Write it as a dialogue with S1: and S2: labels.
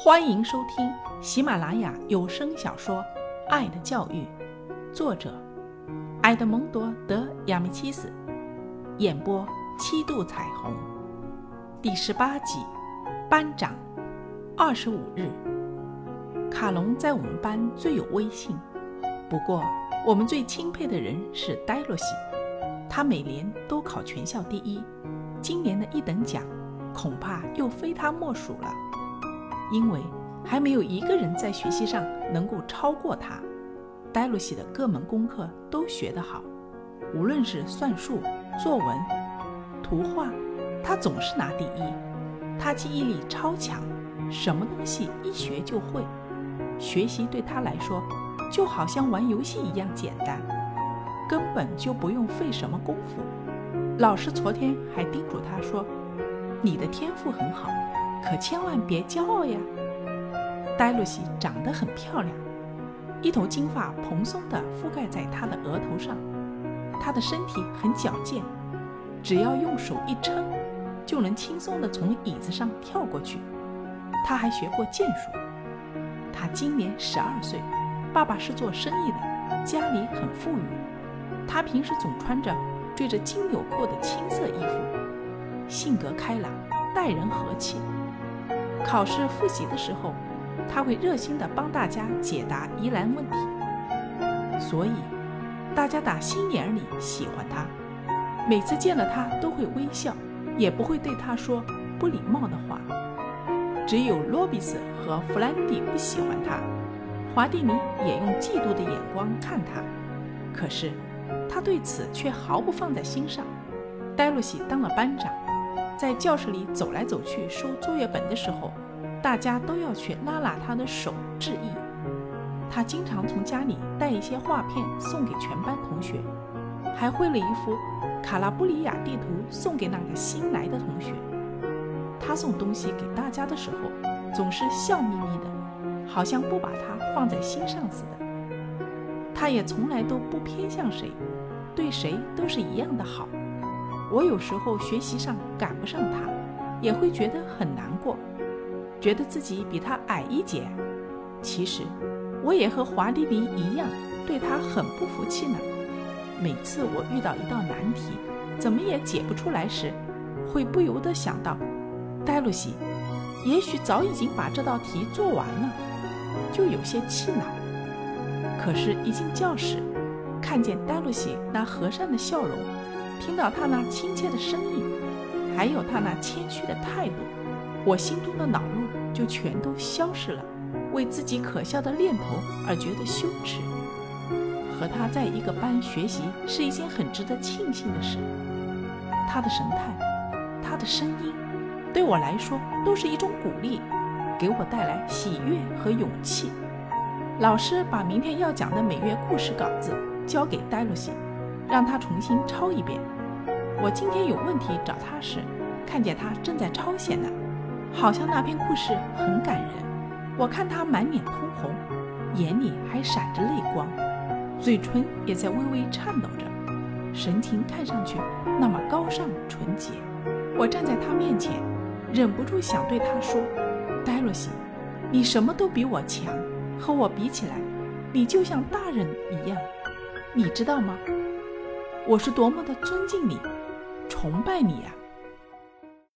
S1: 欢迎收听喜马拉雅有声小说《爱的教育》，作者埃德蒙多·德亚米契斯，演播七度彩虹，第十八集，班长，二十五日，卡隆在我们班最有威信，不过我们最钦佩的人是戴洛西，他每年都考全校第一，今年的一等奖。恐怕又非他莫属了，因为还没有一个人在学习上能够超过他。戴露西的各门功课都学得好，无论是算术、作文、图画，他总是拿第一。他记忆力超强，什么东西一学就会。学习对他来说就好像玩游戏一样简单，根本就不用费什么功夫。老师昨天还叮嘱他说。你的天赋很好，可千万别骄傲呀。黛露西长得很漂亮，一头金发蓬松地覆盖在她的额头上。她的身体很矫健，只要用手一撑，就能轻松地从椅子上跳过去。她还学过剑术。她今年十二岁，爸爸是做生意的，家里很富裕。她平时总穿着缀着金纽扣的青色衣服。性格开朗，待人和气。考试复习的时候，他会热心地帮大家解答疑难问题，所以大家打心眼里喜欢他。每次见了他都会微笑，也不会对他说不礼貌的话。只有罗比斯和弗兰蒂不喜欢他，华蒂尼也用嫉妒的眼光看他，可是他对此却毫不放在心上。戴洛西当了班长。在教室里走来走去收作业本的时候，大家都要去拉拉他的手致意。他经常从家里带一些画片送给全班同学，还绘了一幅卡拉布里亚地图送给那个新来的同学。他送东西给大家的时候，总是笑眯眯的，好像不把他放在心上似的。他也从来都不偏向谁，对谁都是一样的好。我有时候学习上赶不上他，也会觉得很难过，觉得自己比他矮一截。其实，我也和华丽丽一样，对他很不服气呢。每次我遇到一道难题，怎么也解不出来时，会不由得想到，戴露西，也许早已经把这道题做完了，就有些气恼。可是，一进教室，看见戴露西那和善的笑容。听到他那亲切的声音，还有他那谦虚的态度，我心中的恼怒就全都消失了，为自己可笑的念头而觉得羞耻。和他在一个班学习是一件很值得庆幸的事。他的神态，他的声音，对我来说都是一种鼓励，给我带来喜悦和勇气。老师把明天要讲的每月故事稿子交给戴露西。让他重新抄一遍。我今天有问题找他时，看见他正在抄写呢，好像那篇故事很感人。我看他满脸通红，眼里还闪着泪光，嘴唇也在微微颤抖着，神情看上去那么高尚纯洁。我站在他面前，忍不住想对他说：“戴洛西，你什么都比我强，和我比起来，你就像大人一样，你知道吗？”我是多么的尊敬你，崇拜你呀！